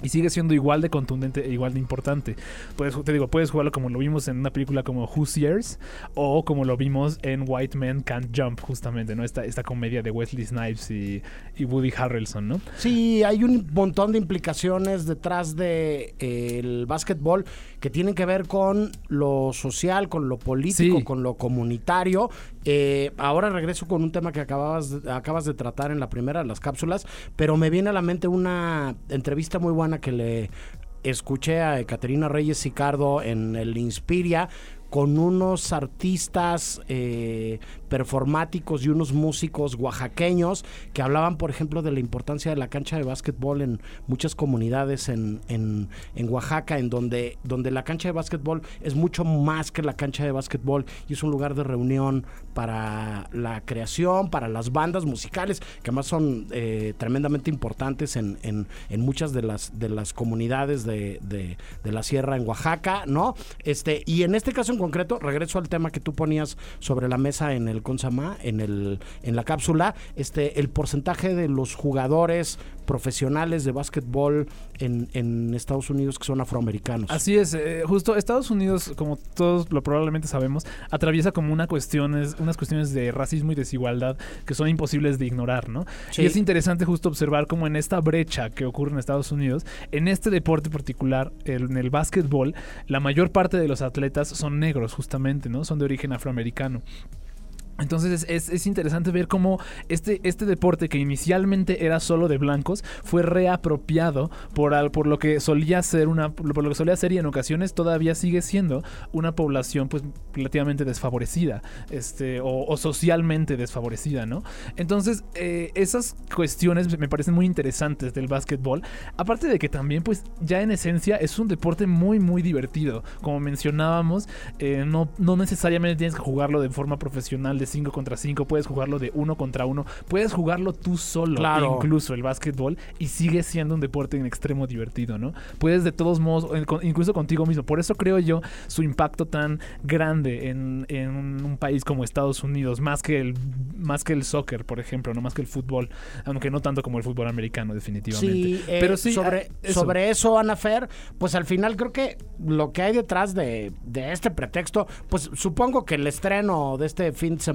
Y sigue siendo igual de contundente e igual de importante. Puedes, te digo, puedes jugarlo como lo vimos en una película como Hoosiers o como lo vimos en White Men Can't Jump, justamente, ¿no? Esta, esta comedia de Wesley Snipes y, y Woody Harrelson, ¿no? Sí, hay un montón de implicaciones detrás de eh, el básquetbol que tienen que ver con lo social, con lo político, Sí. con lo comunitario. Eh, ahora regreso con un tema que acababas acabas de tratar en la primera de las cápsulas, pero me viene a la mente una entrevista muy buena que le escuché a Caterina Reyes Sicardo en el Inspiria con unos artistas eh, performáticos y unos músicos oaxaqueños que hablaban, por ejemplo, de la importancia de la cancha de básquetbol en muchas comunidades en, en- en Oaxaca, en donde, donde la cancha de básquetbol es mucho más que la cancha de básquetbol y es un lugar de reunión para la creación, para las bandas musicales, que además son eh, tremendamente importantes en, en- en muchas de las, de las comunidades de, de- de la sierra en Oaxaca, ¿no? Este, y en este caso en concreto, regreso al tema que tú ponías sobre la mesa en el Consama, en el, en la cápsula, este, el porcentaje de los jugadores profesionales de básquetbol en, en Estados Unidos que son afroamericanos. Así es, eh, justo Estados Unidos, como todos lo probablemente sabemos, atraviesa como una cuestiones, unas cuestiones de racismo y desigualdad que son imposibles de ignorar, ¿no? Sí. Y es interesante justo observar cómo en esta brecha que ocurre en Estados Unidos, en este deporte particular, en el básquetbol, la mayor parte de los atletas son negros justamente, ¿no? Son de origen afroamericano. Entonces es, es interesante ver cómo este, este deporte que inicialmente era solo de blancos fue reapropiado por, al- por lo que solía ser una por lo que solía ser y en ocasiones todavía sigue siendo una población pues relativamente desfavorecida este o, socialmente desfavorecida, ¿no? Entonces eh, esas cuestiones me parecen muy interesantes del básquetbol, aparte de que también pues ya en esencia es un deporte muy muy divertido, como mencionábamos eh, no, no necesariamente tienes que jugarlo de forma profesional 5 contra 5, puedes jugarlo de 1 contra 1, puedes jugarlo tú solo, Claro. incluso el básquetbol, y sigue siendo un deporte en extremo divertido, ¿no? Puedes de todos modos, eh, incluso contigo mismo, por eso creo yo su impacto tan grande en, en un país como Estados Unidos, más que el más que el soccer, por ejemplo, no más que el fútbol, aunque no tanto como el fútbol americano, definitivamente. Sí, eh, Pero sí, sobre, ah, eso. sobre eso, Ana Fer, pues al final creo que lo que hay detrás de, de este pretexto, pues supongo que el estreno de este fin de semana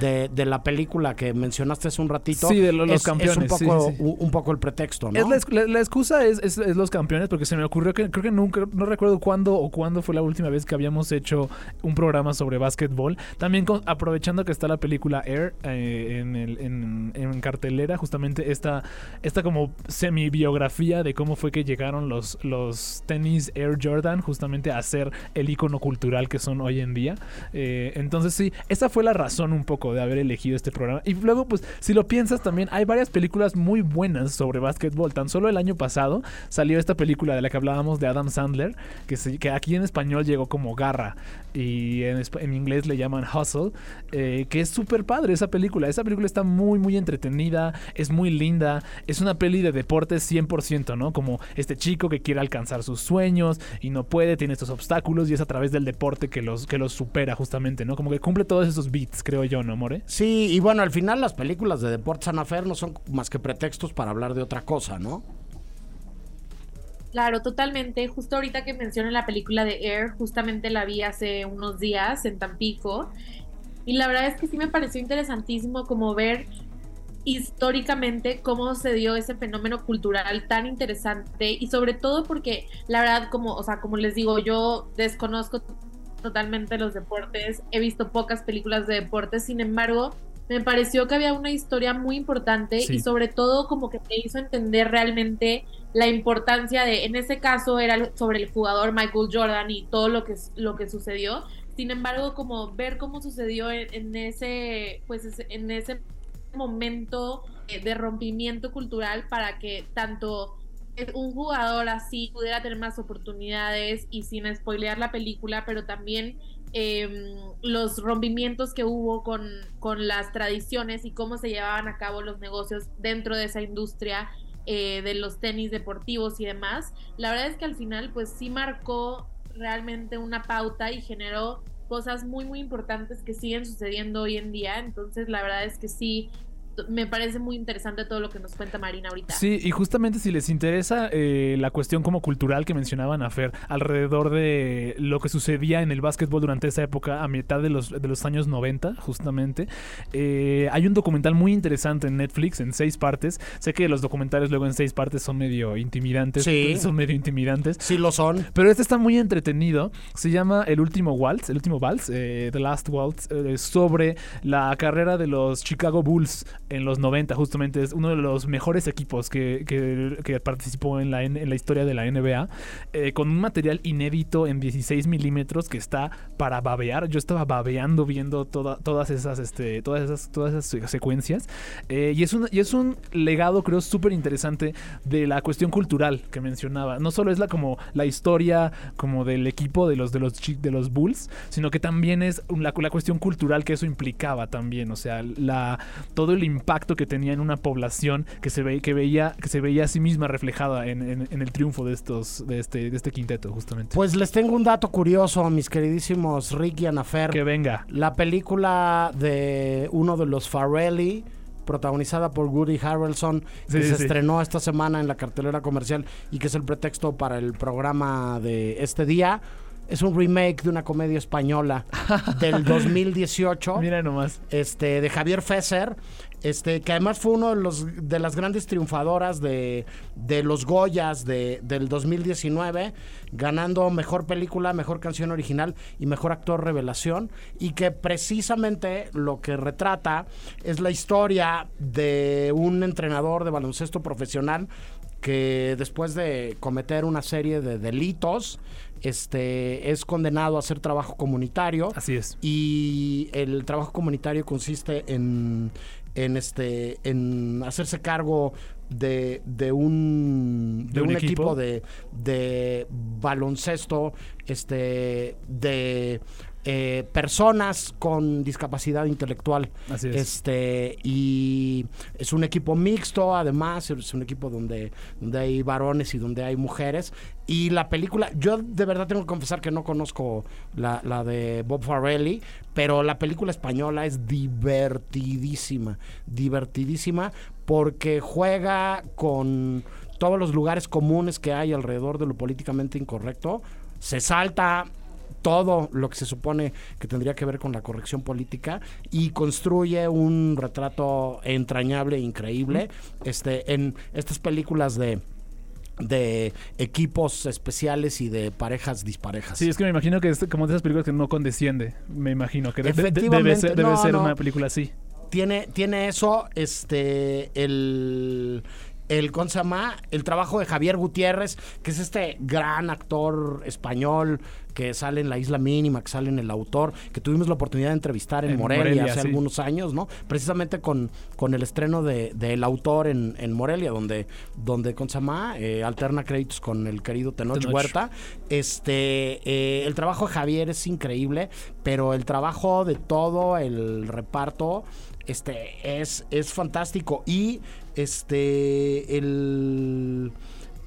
de, de la película que mencionaste hace un ratito, Sí, de lo- los es, campeones, es un poco, sí, sí. Un, un poco el pretexto, ¿no? Es la, ex- la- la excusa es, es- es los campeones, porque se me ocurrió que creo que nunca, no recuerdo cuándo o cuándo fue la última vez que habíamos hecho un programa sobre básquetbol. También con- aprovechando que está la película Air eh, en, el- en- en cartelera, justamente esta, esta como semi-biografía de cómo fue que llegaron los, los tenis Air Jordan justamente a ser el icono cultural que son hoy en día. Eh, entonces sí, esa fue la razón un poco de haber elegido este programa. Y luego, pues, si lo piensas también, hay varias películas muy buenas sobre básquetbol. Tan solo el año pasado salió esta película de la que hablábamos de Adam Sandler, que, se- que aquí en español llegó como Garra y en, inglés le llaman Hustle, eh, que es súper padre esa película. Esa película está muy, muy entretenida, es muy linda, es una peli de deportes 100%, ¿no? Como este chico que quiere alcanzar sus sueños y no puede, tiene estos obstáculos y es a través del deporte que los, que los supera justamente, ¿no? Como que cumple todos esos beats, creo yo, ¿no, More? Sí, y bueno, al final las películas de deportes Ana Fer no son más que pretextos para hablar de otra cosa, ¿no? Claro, totalmente. Justo ahorita que mencioné la película de Air, justamente la vi hace unos días en Tampico. Y la verdad es que sí me pareció interesantísimo como ver históricamente cómo se dio ese fenómeno cultural tan interesante y sobre todo porque la verdad como, o sea, como les digo, yo desconozco totalmente los deportes, he visto pocas películas de deportes, sin embargo, me pareció que había una historia muy importante Sí. y sobre todo como que me hizo entender realmente la importancia de, en ese caso era sobre el jugador Michael Jordan y todo lo que, lo que sucedió. Sin embargo, como ver cómo sucedió en, en ese, pues en ese momento de rompimiento cultural para que tanto un jugador así pudiera tener más oportunidades y sin spoilear la película, pero también eh, los rompimientos que hubo con, con las tradiciones y cómo se llevaban a cabo los negocios dentro de esa industria eh, de los tenis deportivos y demás. La verdad es que al final pues sí marcó realmente una pauta y generó cosas muy muy importantes que siguen sucediendo hoy en día. Entonces la verdad es que sí, me parece muy interesante todo lo que nos cuenta Marina ahorita. Sí, y justamente si les interesa eh, la cuestión como cultural que mencionaban a Fer alrededor de lo que sucedía en el básquetbol durante esa época, a mitad de los, de los años 90, justamente, eh, hay un documental muy interesante en Netflix, en seis partes. Sé que los documentales luego en seis partes son medio intimidantes. Sí. Son medio intimidantes. Sí lo son. Pero este está muy entretenido. Se llama El último waltz, el último vals, eh, The Last Waltz, eh, sobre la carrera de los Chicago Bulls en los 90, justamente es uno de los mejores equipos que, que- que participó en la, en la historia de la NBA, eh, con un material inédito en 16 milímetros que está para babear. Yo estaba babeando viendo toda- todas esas, este, todas esas, todas esas se- secuencias. Eh, y, es un, y es un legado, creo, súper interesante de la cuestión cultural que mencionaba. No solo es la como la historia como del equipo de los de los de los Bulls, sino que también es la, la cuestión cultural que eso implicaba también. O sea, la, todo el impacto que tenía en una población que se ve, que veía, que se veía a sí misma reflejada en, en- en el triunfo de estos, de este, de este quinteto, justamente. Pues les tengo un dato curioso, mis queridísimos Rick y Anafer. Que venga. La película de uno de los Farrelly, protagonizada por Woody Harrelson, Sí, que sí, se sí. estrenó esta semana en la cartelera comercial y que es el pretexto para el programa de este día. Es un remake de una comedia española del 2018. Mira nomás. Este, de Javier Fesser, este, que además fue uno de los de las grandes triunfadoras de, de los Goyas de, del 2019, ganando mejor película, mejor canción original y mejor actor revelación. Y que precisamente lo que retrata es la historia de un entrenador de baloncesto profesional que después de cometer una serie de delitos, este es condenado a hacer trabajo comunitario. Así es. Y el trabajo comunitario consiste en, en este en hacerse cargo de, de un de, ¿De un un, equipo, equipo? de, de baloncesto este de eh, personas con discapacidad intelectual. Así es. este y es un equipo mixto además es un equipo donde donde hay varones y donde hay mujeres. Y la película yo de verdad tengo que confesar que no conozco la, la de Bob Farrelly pero la película española es divertidísima divertidísima porque juega con todos los lugares comunes que hay alrededor de lo políticamente incorrecto. Se salta todo lo que se supone que tendría que ver con la corrección política y construye un retrato entrañable e increíble este en estas películas de de equipos especiales y de parejas disparejas. Sí, es que me imagino que es como de esas películas que no condesciende. Me imagino que de- de- debe ser, debe no, ser no. una película así. tiene, tiene eso, este, el, el, ¿cómo se llama? El trabajo de Javier Gutiérrez, que es este gran actor español que sale en La Isla Mínima, que sale en El Autor, que tuvimos la oportunidad de entrevistar en, En Morelia, Morelia, hace sí. algunos años, ¿no? Precisamente con, con el estreno de, de El Autor en, en Morelia, donde, donde ¿cómo se llama? Eh, alterna créditos con el querido Tenoch, Tenoch. Huerta. Este, eh, el trabajo de Javier es increíble, pero el trabajo de todo el reparto este es, es fantástico y este el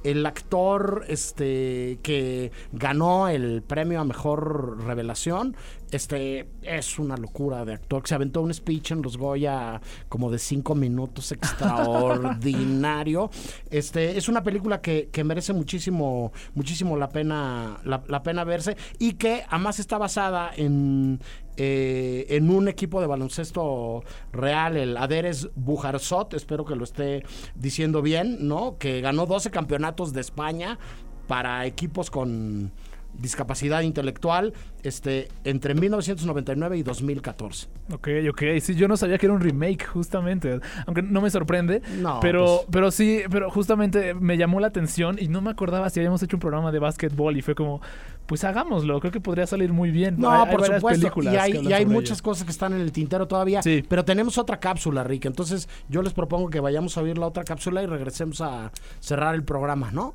el actor este que ganó el premio a mejor revelación este es una locura de actor. Que se aventó un speech en los Goya como de cinco minutos extraordinario. Este es una película que, que merece muchísimo muchísimo la pena la, la pena verse y que además está basada en eh, en un equipo de baloncesto real, el Aderes Bujarsot, espero que lo esté diciendo bien, ¿no? Que ganó 12 campeonatos de España para equipos con discapacidad intelectual este, entre 1999 y 2014. Ok, ok. Sí, yo no sabía que era un remake, justamente. Aunque no me sorprende. No, pero, pues- pero sí, pero justamente me llamó la atención y no me acordaba si habíamos hecho un programa de básquetbol y fue como, pues hagámoslo. Creo que podría salir muy bien. No, Hay- hay por varias supuesto. películas Y hay, y hay muchas ello. cosas que están en el tintero todavía. Pero tenemos otra cápsula, Rick. Entonces yo les propongo que vayamos a oír la otra cápsula y regresemos a cerrar el programa, ¿no?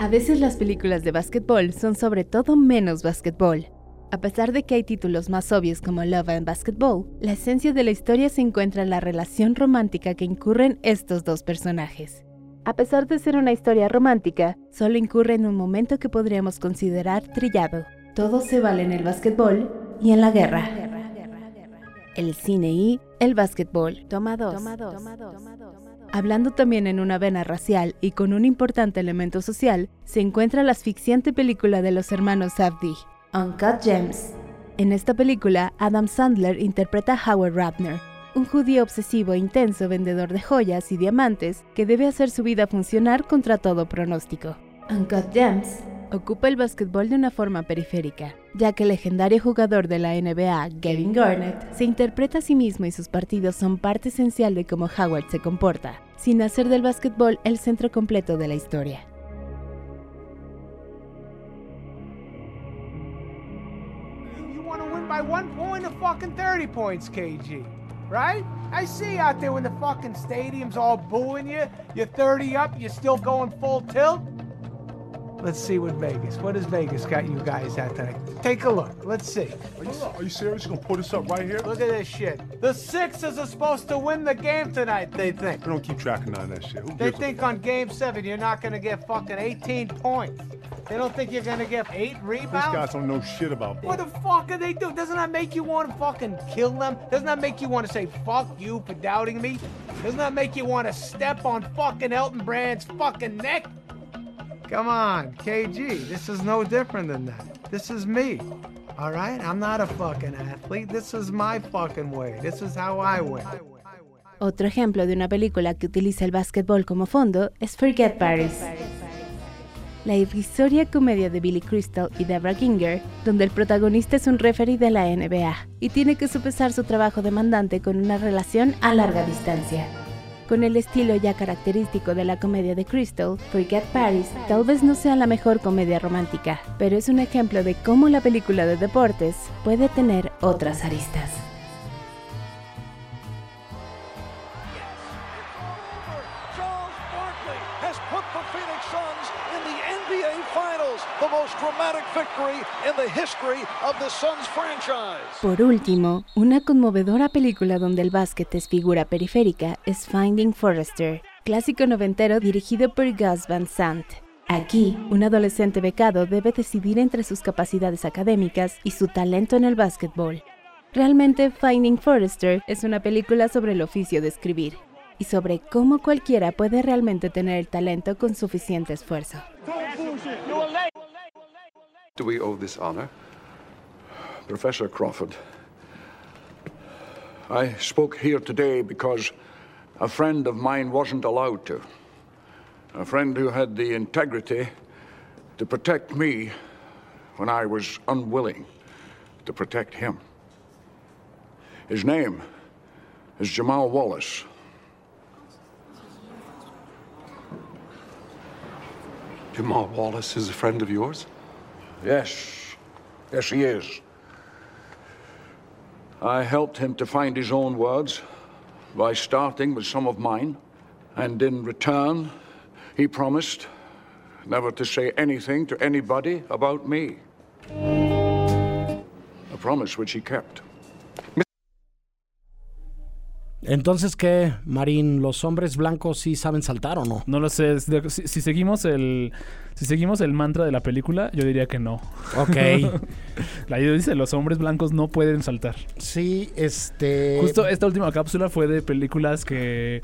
A veces las películas de básquetbol son sobre todo menos básquetbol. A pesar de que hay títulos más obvios como Love and Basketball, la esencia de la historia se encuentra en la relación romántica que incurren estos dos personajes. A pesar de ser una historia romántica, solo incurre en un momento que podríamos considerar trillado. Todo se vale en el básquetbol y en la guerra. El cine y el básquetbol. Toma dos. Hablando también en una vena racial y con un importante elemento social, se encuentra la asfixiante película de los hermanos Safdie, Uncut Gems. En esta película, Adam Sandler interpreta a Howard Ratner, un judío obsesivo e intenso vendedor de joyas y diamantes que debe hacer su vida funcionar contra todo pronóstico. Uncut Gems ocupa el básquetbol de una forma periférica, ya que el legendario jugador de la NBA, Kevin Garnett, se interpreta a sí mismo y sus partidos son parte esencial de cómo Howard se comporta, sin hacer del básquetbol el centro completo de la historia. To by one point or fucking 30 points, KG. Right? I see out there when the fucking stadium's all booing you. You're 30 up, you're still going full tilt. Let's see what Vegas. What has Vegas got you guys at tonight? Take a look. Let's see. Are you, are you serious? You gonna put this up right here? Look at this shit. The Sixers are supposed to win the game tonight, they think. We don't keep track of none of that shit. Who They think on game seven you're not going to get fucking 18 points. They don't think you're going to get eight rebounds. These guys don't know shit about What the fuck are they doing? Doesn't that make you want to fucking kill them? Doesn't that make you want to say fuck you for doubting me? Doesn't that make you want to step on fucking Elton Brand's fucking neck? Come on, KG. This is no different than that. This is me. All right? I'm not a fucking athlete. This is my fucking way. This is how I win. Otro ejemplo de una película que utiliza el básquetbol como fondo es Forget Paris. La irrisoria comedia de Billy Crystal y Deborah Ginger, donde el protagonista es un referee de la NBA y tiene que sopesar su trabajo demandante con una relación a larga distancia. Con el estilo ya característico de la comedia de Crystal, Forget Paris tal vez no sea la mejor comedia romántica, pero es un ejemplo de cómo la película de deportes puede tener otras aristas. Por último, una conmovedora película donde el básquet es figura periférica es Finding Forrester, clásico noventero dirigido por Gus Van Sant. Aquí, un adolescente becado debe decidir entre sus capacidades académicas y su talento en el básquetbol. Realmente, Finding Forrester es una película sobre el oficio de escribir y sobre cómo cualquiera puede realmente tener el talento con suficiente esfuerzo. Do we owe this honor? Professor Crawford, I spoke here today because a friend of mine wasn't allowed to. A friend who had the integrity to protect me when I was unwilling to protect him. His name is Jamal Wallace. Jamal Wallace is a friend of yours? Yes, yes, he is. I helped him to find his own words by starting with some of mine, and in return, he promised never to say anything to anybody about me. A promise which he kept. Entonces, ¿qué, Marín? ¿Los hombres blancos sí saben saltar o no? No lo sé. si seguimos el si seguimos el mantra de la película, yo diría que no. Ok. la idea dice los hombres blancos no pueden saltar. Sí, este... Justo esta última cápsula fue de películas que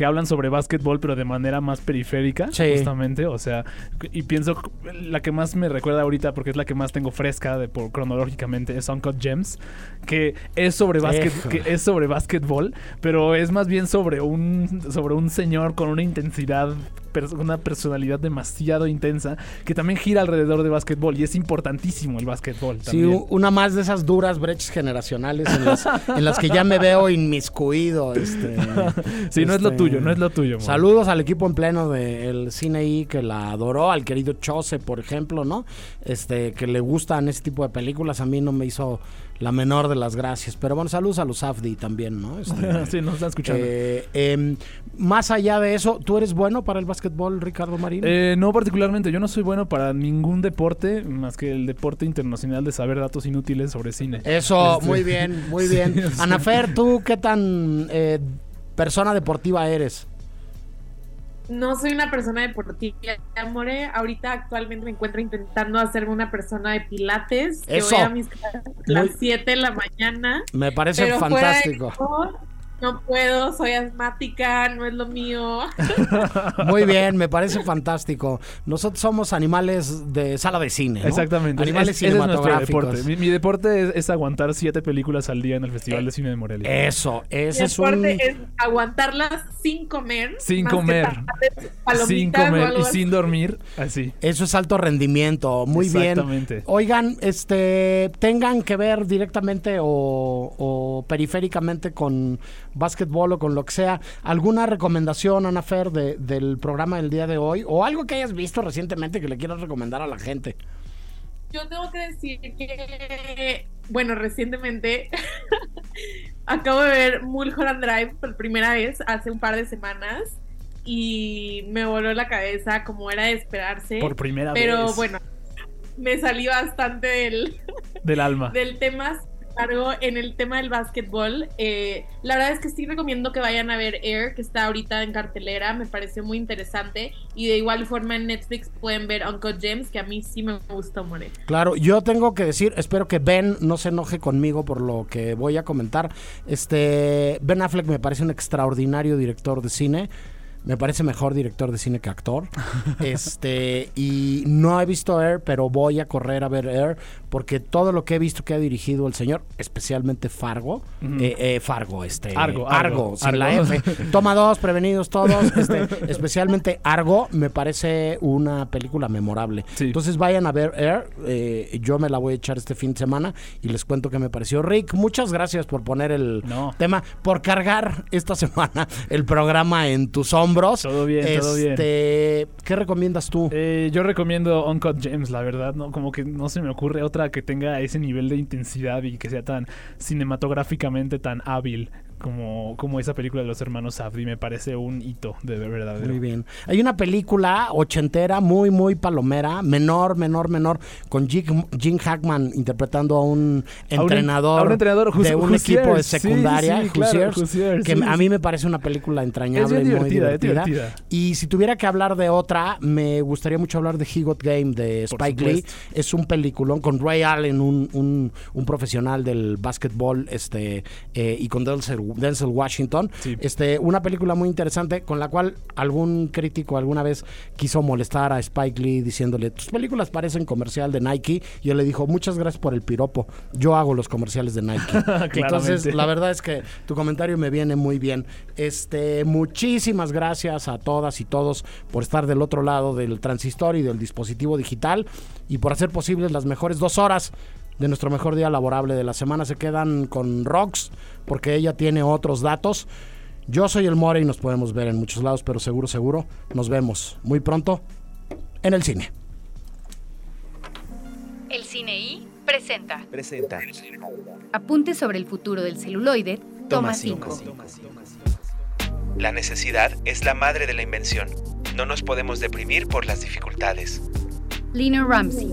que hablan sobre básquetbol, pero de manera más periférica, Sí. justamente. O sea, y pienso la que más me recuerda ahorita, porque es la que más tengo fresca de, por, cronológicamente, es Uncut Gems, que es sobre básquet, que es sobre básquetbol, pero es más bien sobre un, sobre un señor con una intensidad, una personalidad demasiado intensa, que también gira alrededor de básquetbol, y es importantísimo el básquetbol. Sí, también. una más de esas duras brechas generacionales en las, en las que ya me veo inmiscuido. Este, Sí, no es lo este, tuyo, no es lo tuyo. Saludos al equipo en pleno del cine I que la adoró, al querido Chose, por ejemplo, ¿no? Este, que le gustan ese tipo de películas. A mí no me hizo la menor de las gracias. Pero bueno, saludos a los Afdi también, ¿no? Este, sí, nos están escuchando. eh, em, más allá de eso, ¿tú eres bueno para el básquetbol, Ricardo Marín? Eh, no particularmente, yo no soy bueno para ningún deporte más que el deporte internacional de saber datos inútiles sobre cine. Eso, Este, muy bien, muy bien. Anafer, ¿tú qué tan eh, persona deportiva eres? No soy una persona deportiva, More. Ahorita actualmente me encuentro intentando hacerme una persona de pilates. Que Eso. voy a mis clases a Muy- las 7 de la mañana. Me parece fantástico. eso, no puedo, soy asmática, no es lo mío. Muy bien, me parece fantástico. Nosotros somos animales de sala de cine. ¿no? Exactamente. Animales es- ese es nuestro cinematográficos. deporte. Mi, mi deporte es, es aguantar siete películas al día en el Festival de Cine de Morelia. Eso, Mi ese es un. deporte es aguantarlas sin comer. Sin comer. Sin comer y sin dormir, así. Eso es alto rendimiento, muy bien. Exactamente. Oigan, este, tengan que ver directamente o, o periféricamente con básquetbol o con lo que sea. ¿Alguna recomendación, Ana Fer, de- del programa del día de hoy? ¿O algo que hayas visto recientemente que le quieras recomendar a la gente? Yo tengo que decir que, bueno, recientemente acabo de ver Mulholland Drive por primera vez hace un par de semanas y me voló la cabeza como era de esperarse. Por primera Pero vez. bueno, me salí bastante del, Del alma. del tema. En el tema del básquetbol, eh, la verdad es que sí recomiendo que vayan a ver Air, que está ahorita en cartelera, me pareció muy interesante. Y de igual forma en Netflix pueden ver Uncut Gems, que a mí sí me gustó, More. Claro, yo tengo que decir, espero que Ben no se enoje conmigo por lo que voy a comentar. Este, Ben Affleck me parece un extraordinario director de cine. Me parece mejor director de cine que actor. este, y no he visto Air, pero voy a correr a ver Air porque todo lo que he visto que ha dirigido el señor, especialmente Fargo, eh, eh, Fargo, este, Argo, Argo, Argo, sin la. F. Toma dos, prevenidos todos. este, especialmente Argo, me parece una película memorable. Entonces vayan a ver Air. eh, yo me la voy a echar este fin de semana y les cuento qué me pareció. Rick, muchas gracias por poner el tema, por cargar esta semana el programa en tus hombros. Todo bien, todo bien. Este, ¿Qué recomiendas tú? Eh, yo recomiendo Uncut Gems, la verdad, ¿no? Como que no se me ocurre otra que tenga ese nivel de intensidad y que sea tan cinematográficamente tan hábil como, como esa película de los hermanos Safdie. Me parece un hito de verdad. Muy bien. Hay una película ochentera, muy, muy palomera, menor, menor, menor, con Jim, Jim Hackman interpretando a un A un- entrenador, a un entrenador, de un equipo de. Sí, secundaria, sí, claro, que sí, a mí me parece una película entrañable, Es bien muy divertida. Y si tuviera que hablar de otra, me gustaría mucho hablar de He Got Game de Spike Lee. Es un peliculón con Ray Allen, un, un, un profesional del básquetbol, este, eh, y con Denzel, Denzel Washington. Este, una película muy interesante con la cual algún crítico alguna vez quiso molestar a Spike Lee diciéndole, tus películas parecen comercial de Nike. Y él le dijo, muchas gracias por el piropo. Yo hago los comerciales de Nike. Entonces, la verdad es que tu comentario me viene muy bien. Este, muchísimas gracias a todas y todos por estar del otro lado del transistor y del dispositivo digital y por hacer posibles las mejores dos horas de nuestro mejor día laborable de la semana. Se quedan con Rox porque ella tiene otros datos. Yo soy el More y nos podemos ver en muchos lados, pero seguro, seguro, nos vemos muy pronto en el cine. El Cine I presenta Presenta. Apuntes sobre el futuro del celuloide, toma Toma 5. La necesidad es la madre de la invención. No nos podemos deprimir por las dificultades. Lina Ramsey.